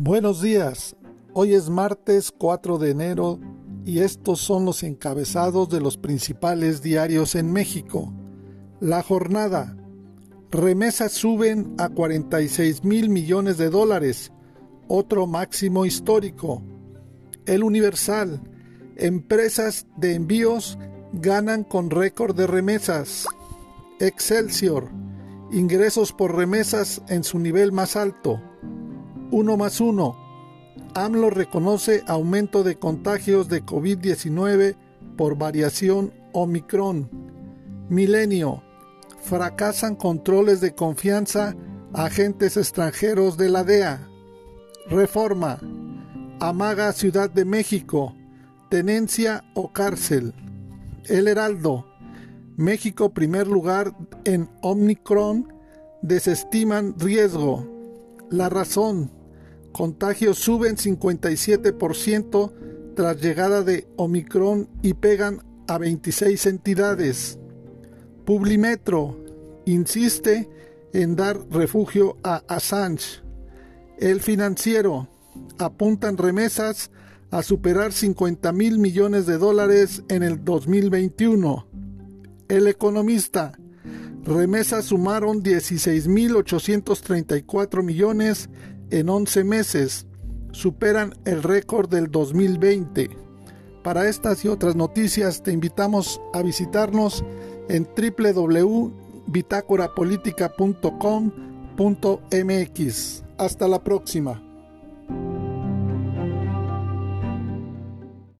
Buenos días, hoy es martes 4 de enero y estos son los encabezados de los principales diarios en México. La jornada. Remesas suben a 46 mil millones de dólares, otro máximo histórico. El Universal. Empresas de envíos ganan con récord de remesas. Excelsior. Ingresos por remesas en su nivel más alto. 1 más 1. AMLO reconoce aumento de contagios de COVID-19 por variación Omicron. Milenio. Fracasan controles de confianza a agentes extranjeros de la DEA. Reforma. Amaga Ciudad de México. Tenencia o cárcel. El Heraldo. México primer lugar en Omicron. Desestiman riesgo. La razón. Contagios suben 57% tras llegada de Omicron y pegan a 26 entidades. Publimetro insiste en dar refugio a Assange. El financiero apuntan remesas a superar 50 mil millones de dólares en el 2021. El economista remesas sumaron 16.834 millones en 11 meses superan el récord del 2020. Para estas y otras noticias te invitamos a visitarnos en www.bitácorapolítica.com.mx. Hasta la próxima.